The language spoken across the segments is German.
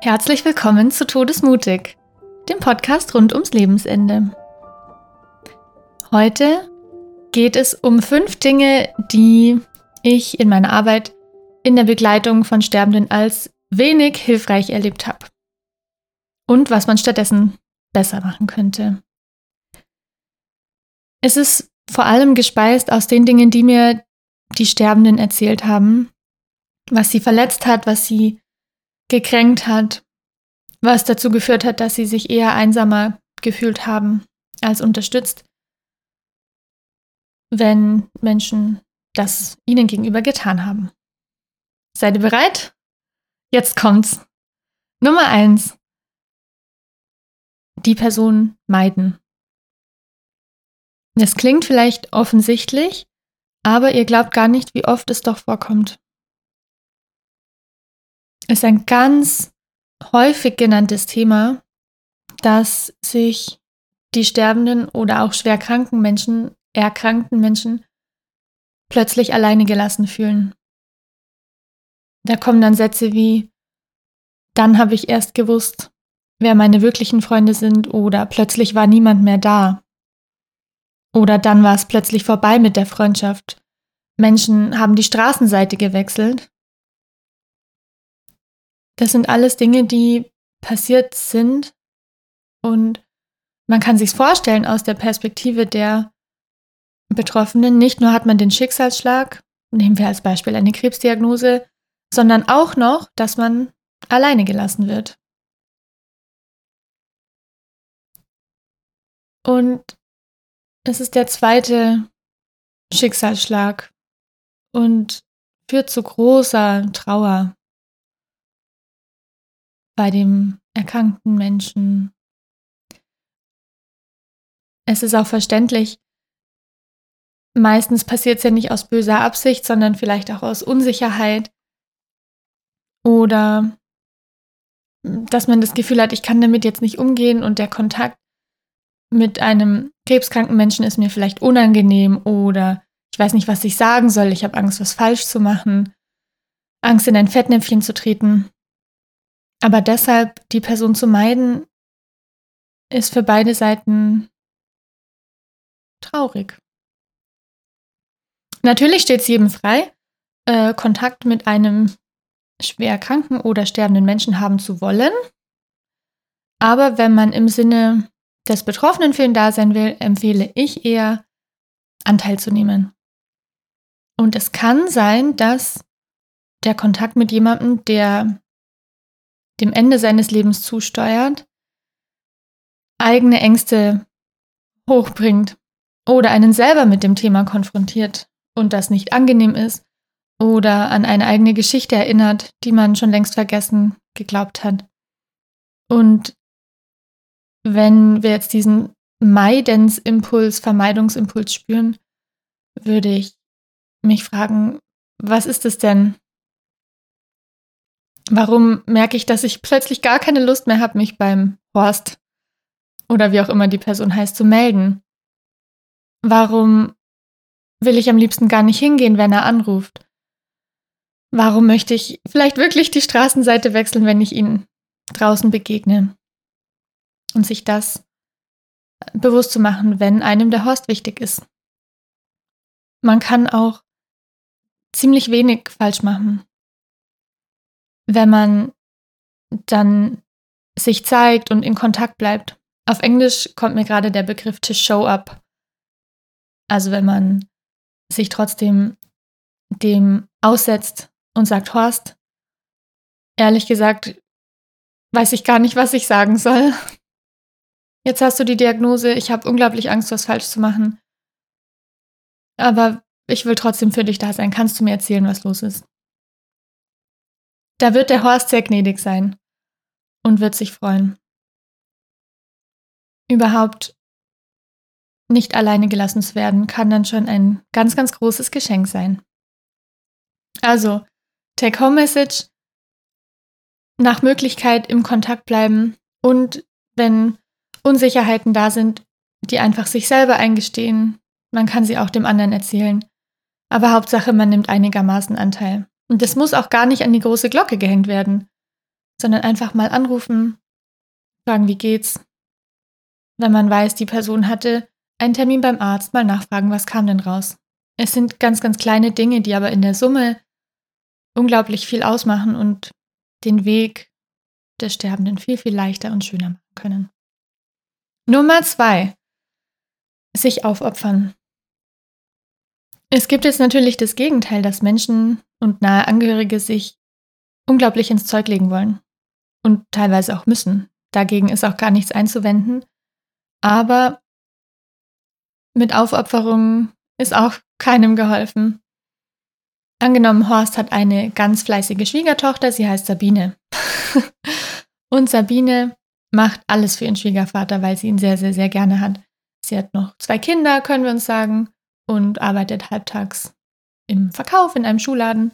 Herzlich willkommen zu Todesmutig, dem Podcast rund ums Lebensende. Heute geht es um fünf Dinge, die ich in meiner Arbeit in der Begleitung von Sterbenden als wenig hilfreich erlebt habe. Und was man stattdessen besser machen könnte. Es ist vor allem gespeist aus den Dingen, die mir die Sterbenden erzählt haben, was sie verletzt hat, was sie gekränkt hat, was dazu geführt hat, dass sie sich eher einsamer gefühlt haben als unterstützt, wenn Menschen das ihnen gegenüber getan haben. Seid ihr bereit? Jetzt kommt's. Nummer eins. Die Person meiden. Es klingt vielleicht offensichtlich, aber ihr glaubt gar nicht, wie oft es doch vorkommt. Ist ein ganz häufig genanntes Thema, dass sich die sterbenden oder auch schwer kranken Menschen, erkrankten Menschen plötzlich alleine gelassen fühlen. Da kommen dann Sätze wie, dann habe ich erst gewusst, wer meine wirklichen Freunde sind oder plötzlich war niemand mehr da. Oder dann war es plötzlich vorbei mit der Freundschaft. Menschen haben die Straßenseite gewechselt. Das sind alles Dinge, die passiert sind und man kann sich vorstellen aus der Perspektive der Betroffenen. Nicht nur hat man den Schicksalsschlag, nehmen wir als Beispiel eine Krebsdiagnose, sondern auch noch, dass man alleine gelassen wird. Und es ist der zweite Schicksalsschlag und führt zu großer Trauer bei dem erkrankten Menschen. Es ist auch verständlich, meistens passiert es ja nicht aus böser Absicht, sondern vielleicht auch aus Unsicherheit oder dass man das Gefühl hat, ich kann damit jetzt nicht umgehen und der Kontakt mit einem krebskranken Menschen ist mir vielleicht unangenehm oder ich weiß nicht, was ich sagen soll, ich habe Angst, was falsch zu machen, Angst in ein Fettnäpfchen zu treten. Aber deshalb die Person zu meiden, ist für beide Seiten traurig. Natürlich steht es jedem frei, äh, Kontakt mit einem schwer kranken oder sterbenden Menschen haben zu wollen. Aber wenn man im Sinne des Betroffenen für ihn da sein will, empfehle ich eher, Anteil zu nehmen. Und es kann sein, dass der Kontakt mit jemandem, der dem Ende seines Lebens zusteuert, eigene Ängste hochbringt oder einen selber mit dem Thema konfrontiert und das nicht angenehm ist oder an eine eigene Geschichte erinnert, die man schon längst vergessen geglaubt hat. Und wenn wir jetzt diesen Meidensimpuls, Vermeidungsimpuls spüren, würde ich mich fragen, was ist es denn? Warum merke ich, dass ich plötzlich gar keine Lust mehr habe, mich beim Horst oder wie auch immer die Person heißt zu melden? Warum will ich am liebsten gar nicht hingehen, wenn er anruft? Warum möchte ich vielleicht wirklich die Straßenseite wechseln, wenn ich ihn draußen begegne? Und sich das bewusst zu machen, wenn einem der Horst wichtig ist. Man kann auch ziemlich wenig falsch machen, wenn man dann sich zeigt und in Kontakt bleibt. Auf Englisch kommt mir gerade der Begriff to show up. Also wenn man sich trotzdem dem aussetzt und sagt, Horst, ehrlich gesagt, weiß ich gar nicht, was ich sagen soll. Jetzt hast du die Diagnose, ich habe unglaublich Angst, was falsch zu machen. Aber ich will trotzdem für dich da sein. Kannst du mir erzählen, was los ist? Da wird der Horst sehr gnädig sein und wird sich freuen. Überhaupt nicht alleine gelassen zu werden, kann dann schon ein ganz, ganz großes Geschenk sein. Also, Take-Home-Message, nach Möglichkeit im Kontakt bleiben und wenn Unsicherheiten da sind, die einfach sich selber eingestehen, man kann sie auch dem anderen erzählen. Aber Hauptsache, man nimmt einigermaßen Anteil. Und das muss auch gar nicht an die große Glocke gehängt werden. sondern einfach mal anrufen, fragen, wie geht's. Wenn man weiß, die Person hatte einen Termin beim Arzt, mal nachfragen, was kam denn raus. Es sind ganz, ganz kleine Dinge, die aber in der Summe unglaublich viel ausmachen und den Weg des Sterbenden viel, viel leichter und schöner machen können. Nummer zwei. Sich aufopfern. Es gibt jetzt natürlich das Gegenteil, dass Menschen und nahe Angehörige sich unglaublich ins Zeug legen wollen und teilweise auch müssen. Dagegen ist auch gar nichts einzuwenden. Aber mit Aufopferungen ist auch keinem geholfen. Angenommen, Horst hat eine ganz fleißige Schwiegertochter, sie heißt Sabine. und Sabine macht alles für ihren Schwiegervater, weil sie ihn sehr, sehr, sehr gerne hat. Sie hat noch zwei Kinder, können wir uns sagen, und arbeitet halbtags im Verkauf in einem Schuhladen.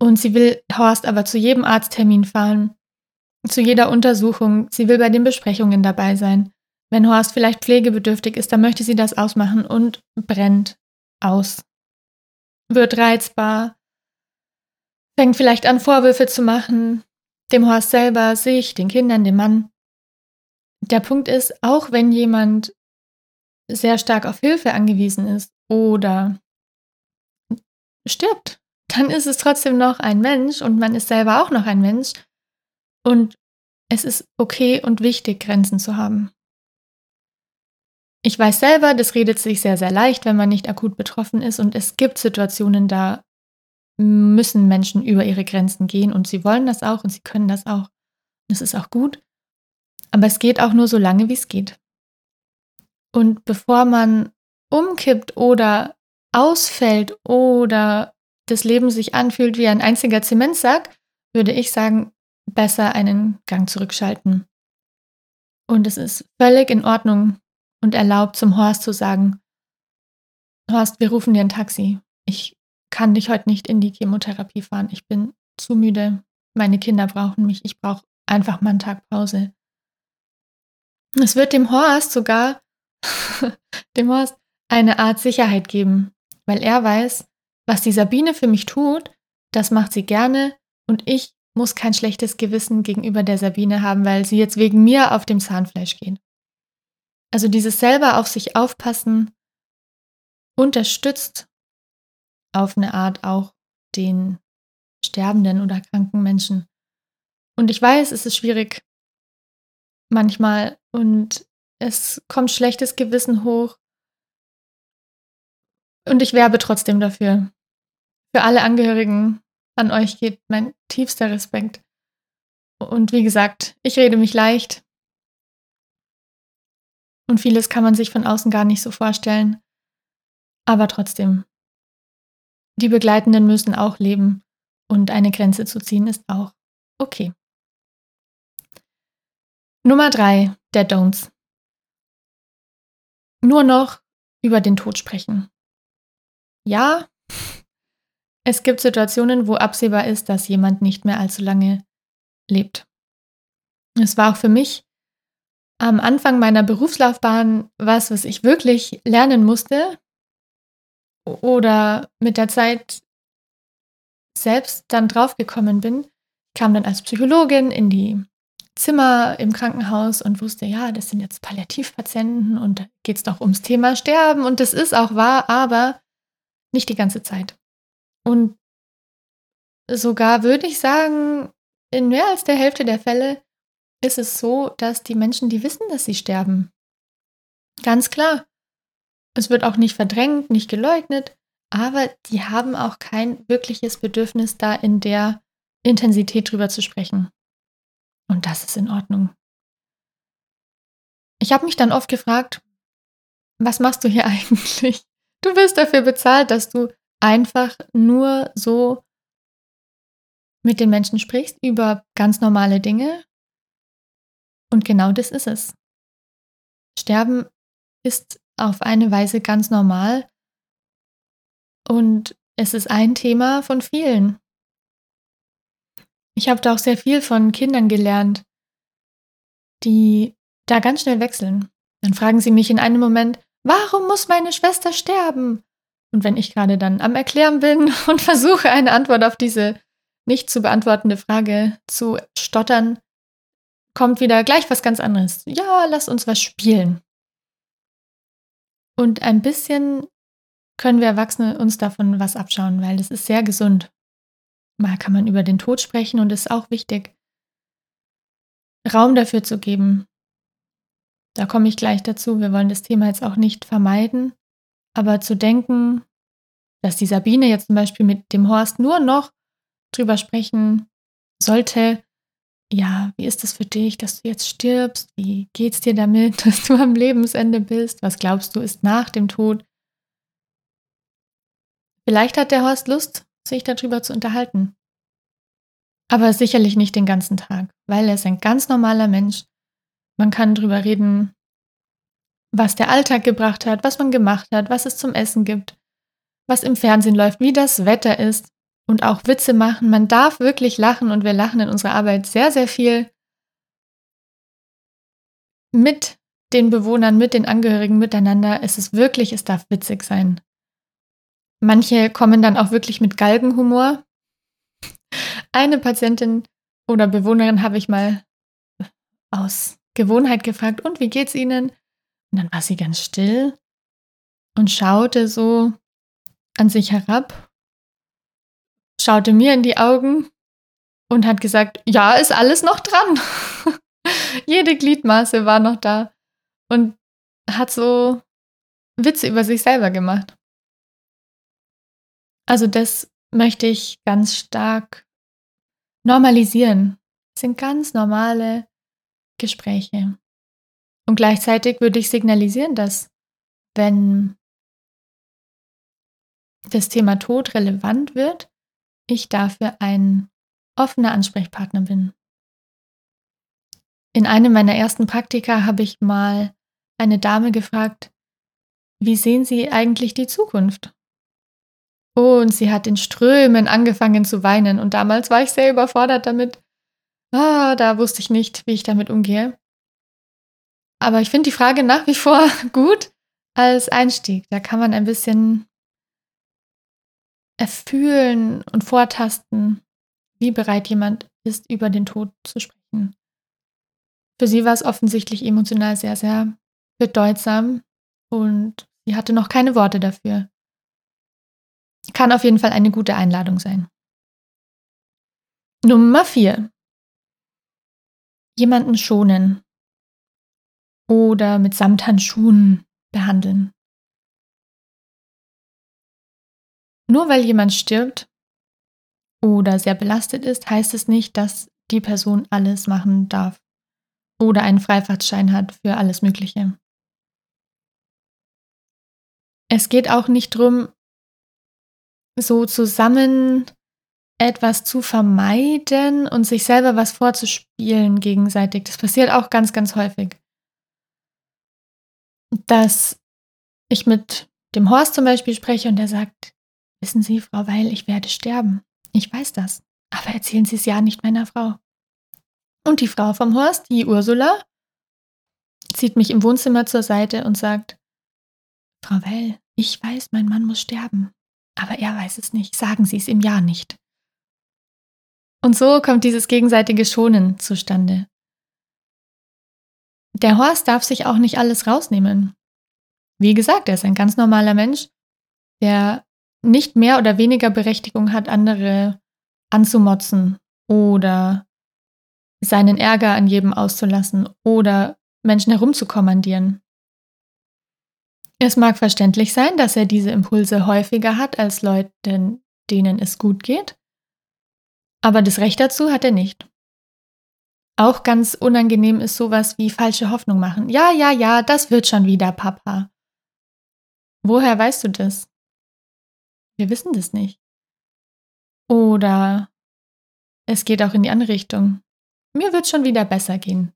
Und sie will Horst aber zu jedem Arzttermin fahren, zu jeder Untersuchung. Sie will bei den Besprechungen dabei sein. Wenn Horst vielleicht pflegebedürftig ist, dann möchte sie das ausmachen und brennt aus. Wird reizbar, fängt vielleicht an, Vorwürfe zu machen, dem Horst selber, sich, den Kindern, dem Mann. Der Punkt ist, auch wenn jemand sehr stark auf Hilfe angewiesen ist oder stirbt, dann ist es trotzdem noch ein Mensch und man ist selber auch noch ein Mensch. Und es ist okay und wichtig, Grenzen zu haben. Ich weiß selber, das redet sich sehr, sehr leicht, wenn man nicht akut betroffen ist. Und es gibt Situationen, da müssen Menschen über ihre Grenzen gehen und sie wollen das auch und sie können das auch. Das ist auch gut. Aber es geht auch nur so lange, wie es geht. Und bevor man umkippt oder ausfällt oder das Leben sich anfühlt wie ein einziger Zementsack, würde ich sagen, besser einen Gang zurückschalten. Und es ist völlig in Ordnung, und erlaubt, zum Horst zu sagen, Horst, wir rufen dir ein Taxi. Ich kann dich heute nicht in die Chemotherapie fahren. Ich bin zu müde. Meine Kinder brauchen mich. Ich brauche einfach mal einen Tag Pause. Es wird dem Horst sogar, dem Horst, eine Art Sicherheit geben, weil er weiß, was die Sabine für mich tut, das macht sie gerne und ich muss kein schlechtes Gewissen gegenüber der Sabine haben, weil sie jetzt wegen mir auf dem Zahnfleisch geht. Also dieses selber auf sich aufpassen unterstützt auf eine Art auch den sterbenden oder kranken Menschen. Und ich weiß, es ist schwierig manchmal und es kommt schlechtes Gewissen hoch. Und ich werbe trotzdem dafür. Für alle Angehörigen an euch geht mein tiefster Respekt. Und wie gesagt, ich rede mich leicht. Und vieles kann man sich von außen gar nicht so vorstellen. Aber trotzdem, die Begleitenden müssen auch leben und eine Grenze zu ziehen ist auch okay. Nummer drei der Don'ts. Nur noch über den Tod sprechen. Ja, es gibt Situationen, wo absehbar ist, dass jemand nicht mehr allzu lange lebt. Es war auch für mich am Anfang meiner Berufslaufbahn was, was ich wirklich lernen musste oder mit der Zeit selbst dann draufgekommen bin. Ich kam dann als Psychologin in die Zimmer im Krankenhaus und wusste, ja, das sind jetzt Palliativpatienten und da geht es doch ums Thema Sterben und das ist auch wahr, aber nicht die ganze Zeit. Und sogar würde ich sagen, in mehr als der Hälfte der Fälle ist es so, dass die Menschen, die wissen, dass sie sterben. Ganz klar. Es wird auch nicht verdrängt, nicht geleugnet, aber die haben auch kein wirkliches Bedürfnis, da in der Intensität drüber zu sprechen. Und das ist in Ordnung. Ich habe mich dann oft gefragt, was machst du hier eigentlich? Du wirst dafür bezahlt, dass du einfach nur so mit den Menschen sprichst über ganz normale Dinge und genau das ist es. Sterben ist auf eine Weise ganz normal und es ist ein Thema von vielen. Ich habe da auch sehr viel von Kindern gelernt, die da ganz schnell wechseln. Dann fragen sie mich in einem Moment, warum muss meine Schwester sterben? Und wenn ich gerade dann am Erklären bin und versuche, eine Antwort auf diese nicht zu beantwortende Frage zu stottern, kommt wieder gleich was ganz anderes. Ja, lass uns was spielen. Und ein bisschen können wir Erwachsene uns davon was abschauen, weil das ist sehr gesund. Mal kann man über den Tod sprechen und es ist auch wichtig, Raum dafür zu geben. Da komme ich gleich dazu. Wir wollen das Thema jetzt auch nicht vermeiden, aber zu denken, dass die Sabine jetzt zum Beispiel mit dem Horst nur noch drüber sprechen sollte, ja, wie ist es für dich, dass du jetzt stirbst? Wie geht's dir damit, dass du am Lebensende bist? Was glaubst du ist nach dem Tod? Vielleicht hat der Horst Lust, sich darüber zu unterhalten. Aber sicherlich nicht den ganzen Tag, weil er ist ein ganz normaler Mensch. Man kann darüber reden, was der Alltag gebracht hat, was man gemacht hat, was es zum Essen gibt, was im Fernsehen läuft, wie das Wetter ist und auch Witze machen. Man darf wirklich lachen und wir lachen in unserer Arbeit sehr, sehr viel mit den Bewohnern, mit den Angehörigen miteinander. Es ist wirklich, es darf witzig sein. Manche kommen dann auch wirklich mit Galgenhumor. Eine Patientin oder Bewohnerin habe ich mal aus Gewohnheit gefragt, und wie geht's Ihnen? Und dann war sie ganz still und schaute so an sich herab schaute mir in die Augen und hat gesagt, ja, ist alles noch dran. Jede Gliedmaße war noch da und hat so Witze über sich selber gemacht. Also das möchte ich ganz stark normalisieren. Das sind ganz normale Gespräche. Und gleichzeitig würde ich signalisieren, dass wenn das Thema Tod relevant wird, ich dafür ein offener Ansprechpartner bin. In einem meiner ersten Praktika habe ich mal eine Dame gefragt, wie sehen Sie eigentlich die Zukunft? Und sie hat in Strömen angefangen zu weinen und damals war ich sehr überfordert damit. Ah, da wusste ich nicht, wie ich damit umgehe. Aber ich finde die Frage nach wie vor gut als Einstieg. Da kann man ein bisschen erfühlen und vortasten, wie bereit jemand ist, über den Tod zu sprechen. Für sie war es offensichtlich emotional sehr, sehr bedeutsam und sie hatte noch keine Worte dafür. Kann auf jeden Fall eine gute Einladung sein. Nummer vier. Jemanden schonen oder mit Samthandschuhen behandeln. Nur weil jemand stirbt oder sehr belastet ist, heißt es nicht, dass die Person alles machen darf oder einen Freifahrtschein hat für alles Mögliche. Es geht auch nicht darum, so zusammen etwas zu vermeiden und sich selber was vorzuspielen gegenseitig. Das passiert auch ganz, ganz häufig. Dass ich mit dem Horst zum Beispiel spreche und der sagt, Wissen Sie, Frau Weil, ich werde sterben. Ich weiß das. Aber erzählen Sie es ja nicht meiner Frau. Und die Frau vom Horst, die Ursula, zieht mich im Wohnzimmer zur Seite und sagt, Frau Well, ich weiß, mein Mann muss sterben. Aber er weiß es nicht. Sagen Sie es ihm ja nicht. Und so kommt dieses gegenseitige Schonen zustande. Der Horst darf sich auch nicht alles rausnehmen. Wie gesagt, er ist ein ganz normaler Mensch, der nicht mehr oder weniger Berechtigung hat, andere anzumotzen oder seinen Ärger an jedem auszulassen oder Menschen herumzukommandieren. Es mag verständlich sein, dass er diese Impulse häufiger hat als Leute, denen es gut geht, aber das Recht dazu hat er nicht. Auch ganz unangenehm ist sowas wie falsche Hoffnung machen. Ja, ja, ja, das wird schon wieder, Papa. Woher weißt du das? Wir wissen das nicht. Oder es geht auch in die andere Richtung. Mir wird schon wieder besser gehen.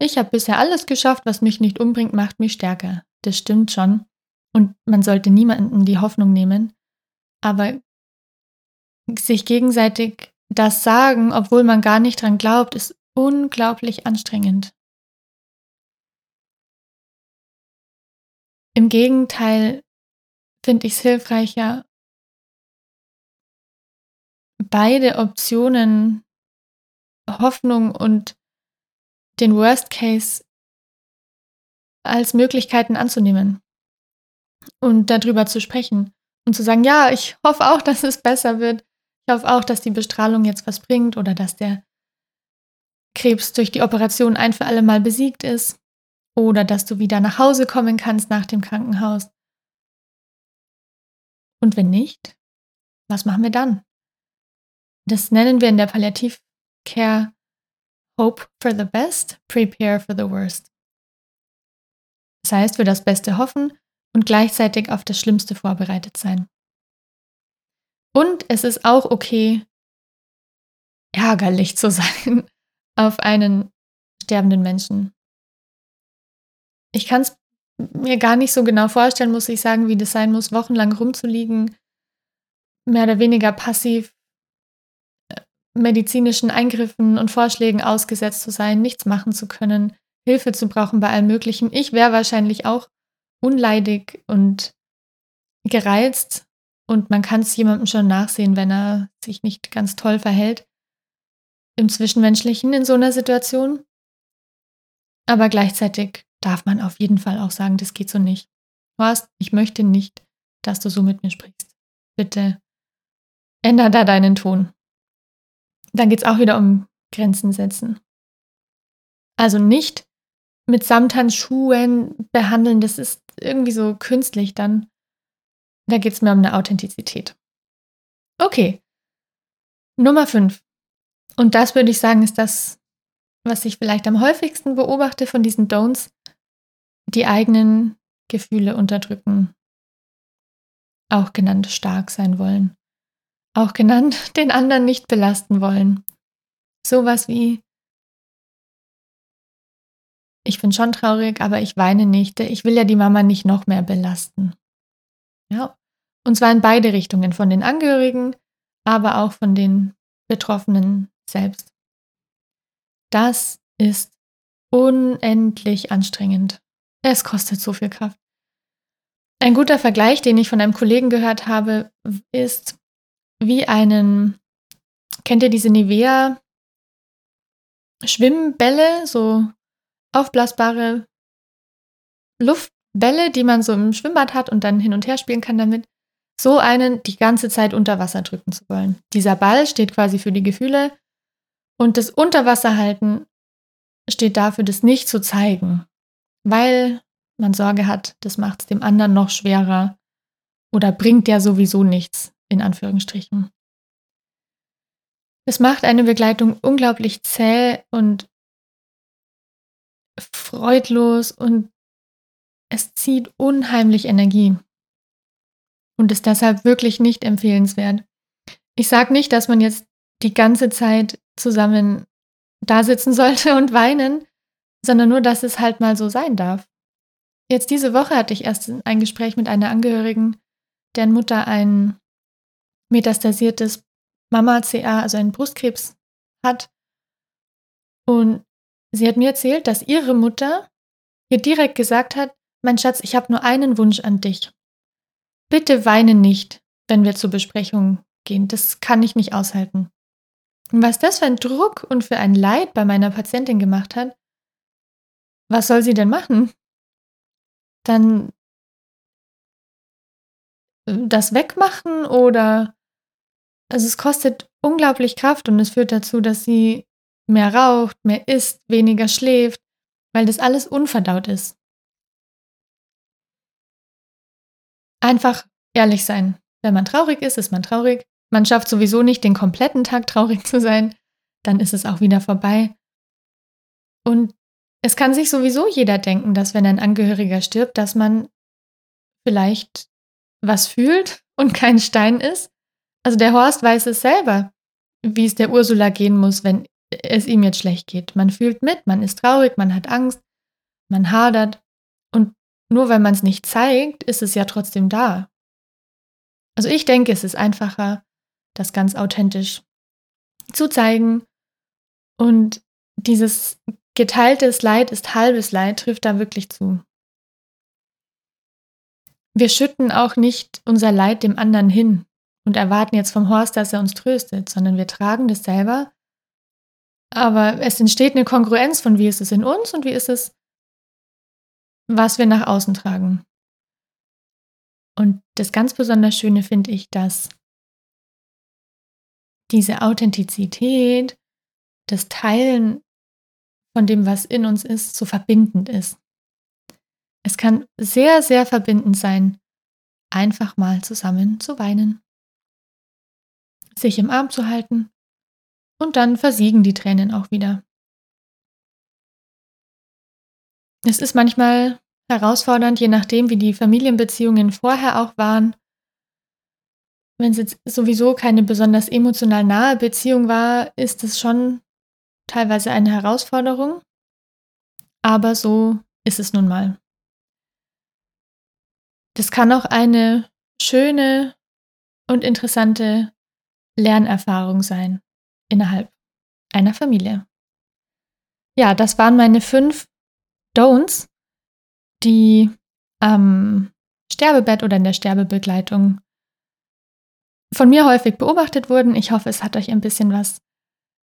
Ich habe bisher alles geschafft, was mich nicht umbringt, macht mich stärker. Das stimmt schon. Und man sollte niemandem die Hoffnung nehmen. Aber sich gegenseitig das sagen, obwohl man gar nicht dran glaubt, ist unglaublich anstrengend. Im Gegenteil finde ich es hilfreicher, beide Optionen, Hoffnung und den Worst Case als Möglichkeiten anzunehmen und darüber zu sprechen und zu sagen, ja, ich hoffe auch, dass es besser wird. Ich hoffe auch, dass die Bestrahlung jetzt was bringt oder dass der Krebs durch die Operation ein für alle Mal besiegt ist oder dass du wieder nach Hause kommen kannst nach dem Krankenhaus. Und wenn nicht, was machen wir dann? Das nennen wir in der Palliativcare Hope for the best, prepare for the worst. Das heißt, für das Beste hoffen und gleichzeitig auf das Schlimmste vorbereitet sein. Und es ist auch okay, ärgerlich zu sein auf einen sterbenden Menschen. Ich kann es mir gar nicht so genau vorstellen, muss ich sagen, wie das sein muss, wochenlang rumzuliegen, mehr oder weniger passiv äh, medizinischen Eingriffen und Vorschlägen ausgesetzt zu sein, nichts machen zu können, Hilfe zu brauchen bei allem Möglichen. Ich wäre wahrscheinlich auch unleidig und gereizt und man kann es jemandem schon nachsehen, wenn er sich nicht ganz toll verhält im Zwischenmenschlichen in so einer Situation. Aber gleichzeitig darf man auf jeden Fall auch sagen, das geht so nicht. Horst, ich möchte nicht, dass du so mit mir sprichst. Bitte änder da deinen Ton. Dann geht es auch wieder um Grenzen setzen. Also nicht mit Samthandschuhen behandeln, das ist irgendwie so künstlich dann. Da geht es mir um eine Authentizität. Okay. Nummer 5. Und das würde ich sagen, ist das, was ich vielleicht am häufigsten beobachte von diesen Don'ts, die eigenen Gefühle unterdrücken. Auch genannt stark sein wollen. Auch genannt den anderen nicht belasten wollen. Sowas wie, ich bin schon traurig, aber ich weine nicht. Ich will ja die Mama nicht noch mehr belasten. Ja. Und zwar in beide Richtungen, von den Angehörigen, aber auch von den Betroffenen selbst. Das ist unendlich anstrengend. Es kostet so viel Kraft. Ein guter Vergleich, den ich von einem Kollegen gehört habe, ist wie einen, kennt ihr diese Nivea Schwimmbälle, so aufblasbare Luftbälle, die man so im Schwimmbad hat und dann hin und her spielen kann damit, so einen die ganze Zeit unter Wasser drücken zu wollen. Dieser Ball steht quasi für die Gefühle und das Unterwasserhalten steht dafür, das nicht zu zeigen, weil man Sorge hat, das macht es dem anderen noch schwerer oder bringt ja sowieso nichts, in Anführungsstrichen. Es macht eine Begleitung unglaublich zäh und freudlos und es zieht unheimlich Energie und ist deshalb wirklich nicht empfehlenswert. Ich sage nicht, dass man jetzt die ganze Zeit zusammen da sitzen sollte und weinen, sondern nur, dass es halt mal so sein darf. Jetzt diese Woche hatte ich erst ein Gespräch mit einer Angehörigen, deren Mutter ein metastasiertes Mama-CA, also einen Brustkrebs hat. Und sie hat mir erzählt, dass ihre Mutter ihr direkt gesagt hat, mein Schatz, ich habe nur einen Wunsch an dich. Bitte weine nicht, wenn wir zur Besprechung gehen. Das kann ich nicht aushalten. Und was das für ein Druck und für ein Leid bei meiner Patientin gemacht hat, was soll sie denn machen? Dann äh, das wegmachen oder also es kostet unglaublich Kraft und es führt dazu, dass sie mehr raucht, mehr isst, weniger schläft, weil das alles unverdaut ist. Einfach ehrlich sein. Wenn man traurig ist, ist man traurig. Man schafft sowieso nicht den kompletten Tag traurig zu sein. Dann ist es auch wieder vorbei. Und es kann sich sowieso jeder denken, dass wenn ein Angehöriger stirbt, dass man vielleicht was fühlt und kein Stein ist. Also der Horst weiß es selber, wie es der Ursula gehen muss, wenn es ihm jetzt schlecht geht. Man fühlt mit, man ist traurig, man hat Angst, man hadert. Nur weil man es nicht zeigt, ist es ja trotzdem da. Also ich denke, es ist einfacher, das ganz authentisch zu zeigen. Und dieses geteiltes Leid ist halbes Leid trifft da wirklich zu. Wir schütten auch nicht unser Leid dem anderen hin. und erwarten jetzt vom Horst, dass er uns tröstet, sondern wir tragen das selber. Aber es entsteht eine Kongruenz von wie ist es in uns und wie ist es, was wir nach außen tragen. Und das ganz besonders Schöne finde ich, dass diese Authentizität, das Teilen von dem, was in uns ist, so verbindend ist. Es kann sehr, sehr verbindend sein, einfach mal zusammen zu weinen, sich im Arm zu halten und dann versiegen die Tränen auch wieder. Es ist manchmal herausfordernd, je nachdem, wie die Familienbeziehungen vorher auch waren. Wenn es jetzt sowieso keine besonders emotional nahe Beziehung war, ist es schon teilweise eine Herausforderung. Aber so ist es nun mal. Das kann auch eine schöne und interessante Lernerfahrung sein innerhalb einer Familie. Ja, das waren meine fünf Don'ts, die am Sterbebett oder in der Sterbebegleitung von mir häufig beobachtet wurden. Ich hoffe, es hat euch ein bisschen was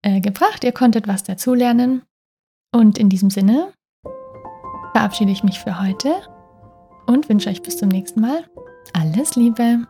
äh, gebracht. Ihr konntet was dazulernen. Und in diesem Sinne verabschiede ich mich für heute und wünsche euch bis zum nächsten Mal alles Liebe.